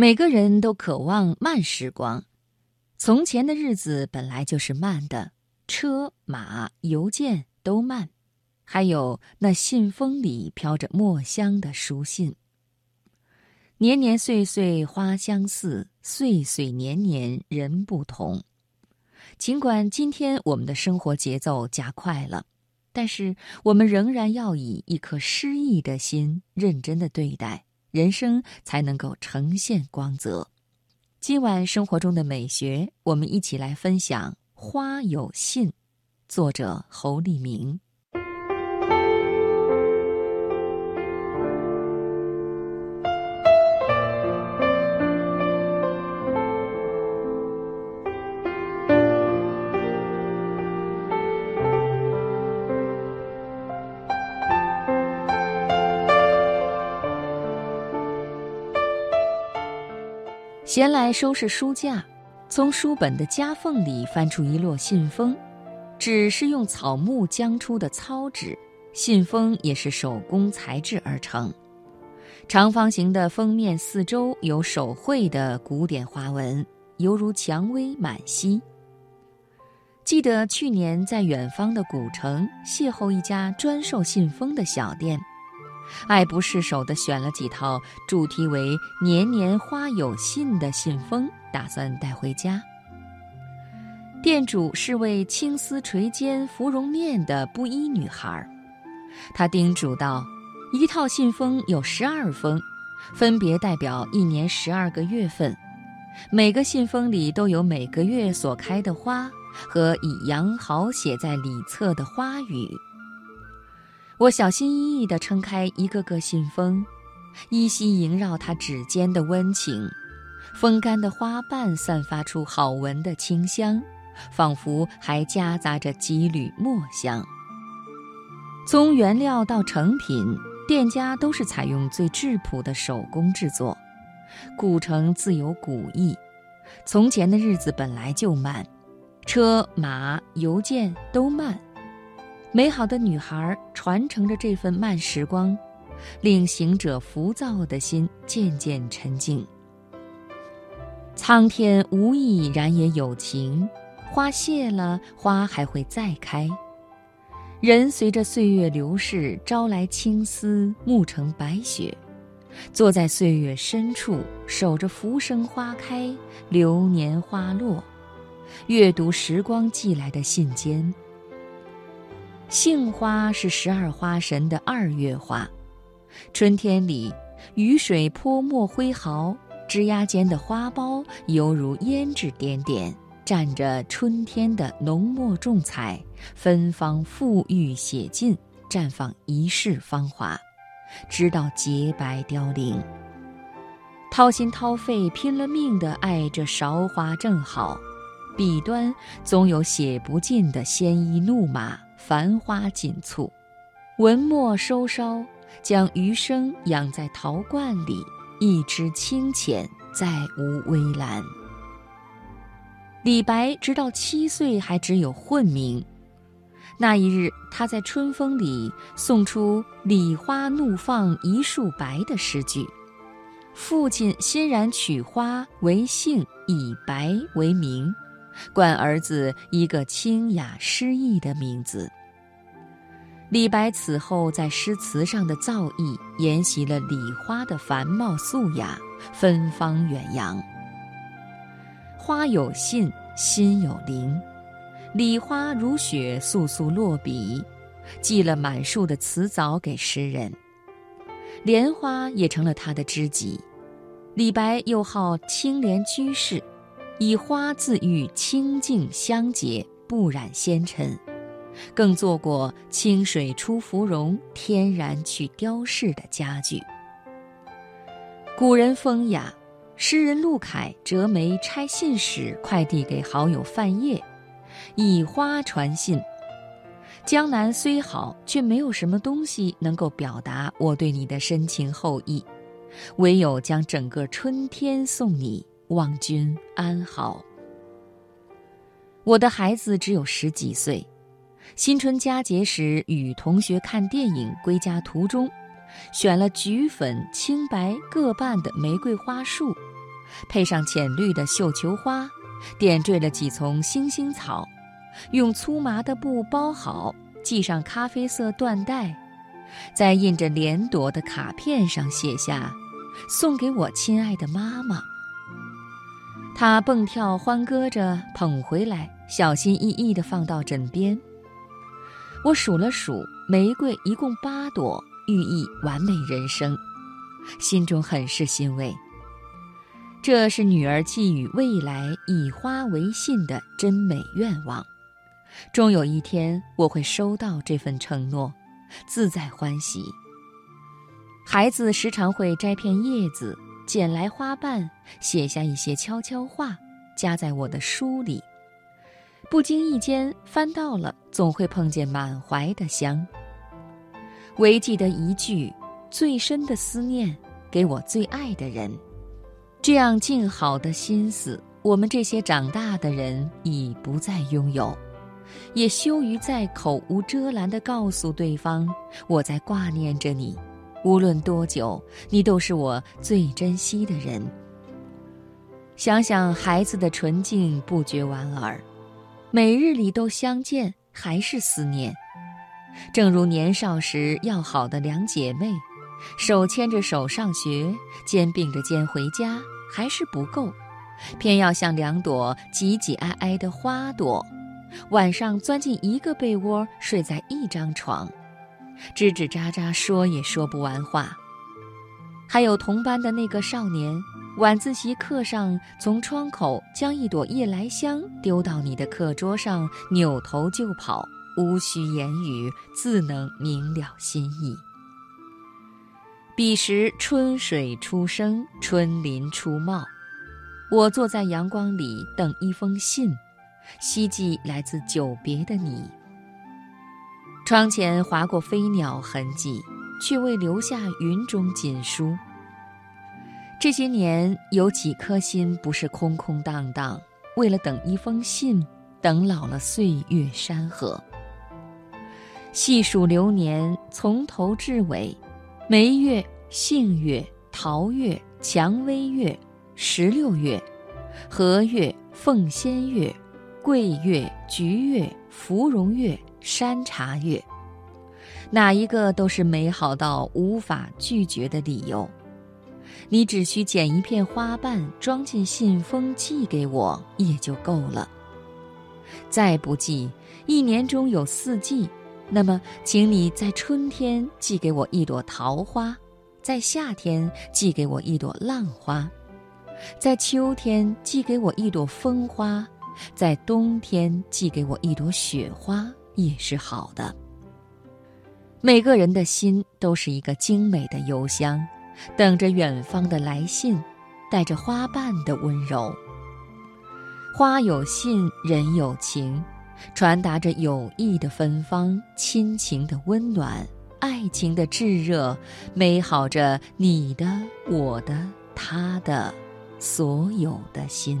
每个人都渴望慢时光。从前的日子本来就是慢的，车马邮件都慢，还有那信封里飘着墨香的书信。年年岁岁花相似，岁岁年年人不同。尽管今天我们的生活节奏加快了，但是我们仍然要以一颗诗意的心认真的对待。人生才能够呈现光泽。今晚生活中的美学，我们一起来分享《花有信》，作者侯立明。闲来收拾书架，从书本的夹缝里翻出一摞信封，纸是用草木浆出的糙纸，信封也是手工裁制而成。长方形的封面四周有手绘的古典花纹，犹如蔷薇满溪。记得去年在远方的古城邂逅一家专售信封的小店。爱不释手地选了几套主题为“年年花有信”的信封，打算带回家。店主是位青丝垂肩、芙蓉面的布衣女孩，她叮嘱道：“一套信封有十二封，分别代表一年十二个月份，每个信封里都有每个月所开的花和以羊毫写在里侧的花语。”我小心翼翼地撑开一个个信封，依稀萦绕他指尖的温情。风干的花瓣散发出好闻的清香，仿佛还夹杂着几缕墨香。从原料到成品，店家都是采用最质朴的手工制作。古城自有古意，从前的日子本来就慢，车马邮件都慢。美好的女孩传承着这份慢时光，令行者浮躁的心渐渐沉静。苍天无意然也有情，花谢了，花还会再开。人随着岁月流逝，朝来青丝，暮成白雪。坐在岁月深处，守着浮生花开，流年花落，阅读时光寄来的信笺。杏花是十二花神的二月花，春天里，雨水泼墨挥毫，枝桠间的花苞犹如胭脂点点，蘸着春天的浓墨重彩，芬芳馥郁写尽，绽放一世芳华，直到洁白凋零。掏心掏肺拼了命地爱这韶华正好，笔端总有写不尽的鲜衣怒马。繁花锦簇，文墨收梢，将余生养在陶罐里，一枝清浅，再无微澜。李白直到七岁还只有混名，那一日他在春风里送出“李花怒放一树白”的诗句，父亲欣然取花为姓，以白为名。冠儿子一个清雅诗意的名字。李白此后在诗词上的造诣，沿袭了李花的繁茂素雅，芬芳远扬。花有信，心有灵，李花如雪簌簌落笔，寄了满树的词藻给诗人。莲花也成了他的知己。李白又好清廉居士。以花自喻清净香洁，不染纤尘，更做过清水出芙蓉，天然去雕饰的家具。古人风雅，诗人陆凯折梅拆信时，快递给好友范晔，以花传信。江南虽好，却没有什么东西能够表达我对你的深情厚谊，唯有将整个春天送你。望君安好。我的孩子只有十几岁，新春佳节时与同学看电影，归家途中，选了橘粉、青白各半的玫瑰花束，配上浅绿的绣球花，点缀了几丛星星草，用粗麻的布包好，系上咖啡色缎带，在印着莲朵的卡片上写下：“送给我亲爱的妈妈。”他蹦跳欢歌着捧回来，小心翼翼地放到枕边。我数了数，玫瑰一共八朵，寓意完美人生，心中很是欣慰。这是女儿寄予未来以花为信的真美愿望，终有一天我会收到这份承诺，自在欢喜。孩子时常会摘片叶子，捡来花瓣，写下一些悄悄话，夹在我的书里。不经意间翻到了，总会碰见满怀的香。唯记得一句最深的思念，给我最爱的人。这样静好的心思，我们这些长大的人已不再拥有，也羞于再口无遮拦地告诉对方我在挂念着你。无论多久，你都是我最珍惜的人。想想孩子的纯净，不觉莞尔。每日里都相见，还是思念。正如年少时要好的两姐妹，手牵着手上学，肩并着肩回家，还是不够，偏要像两朵挤挤挨挨的花朵，晚上钻进一个被窝，睡在一张床，吱吱喳喳说也说不完话。还有同班的那个少年。晚自习课上，从窗口将一朵夜来香丢到你的课桌上，扭头就跑，无需言语，自能明了心意。彼时春水初生，春林初茂，我坐在阳光里等一封信，希冀来自久别的你。窗前划过飞鸟痕迹，却未留下云中锦书。这些年，有几颗心不是空空荡荡，为了等一封信，等老了岁月山河。细数流年，从头至尾，梅月、杏月、桃月、蔷薇月、石榴月、荷月、凤仙月、桂月、菊月、芙蓉月、山茶月，哪一个都是美好到无法拒绝的理由。你只需剪一片花瓣，装进信封寄给我，也就够了。再不济，一年中有四季，那么，请你在春天寄给我一朵桃花，在夏天寄给我一朵浪花，在秋天寄给我一朵风花，在冬天寄给我一朵雪花，也是好的。每个人的心都是一个精美的邮箱。等着远方的来信，带着花瓣的温柔。花有信，人有情，传达着友谊的芬芳，亲情的温暖，爱情的炙热，美好着你的、我的、他的，所有的心。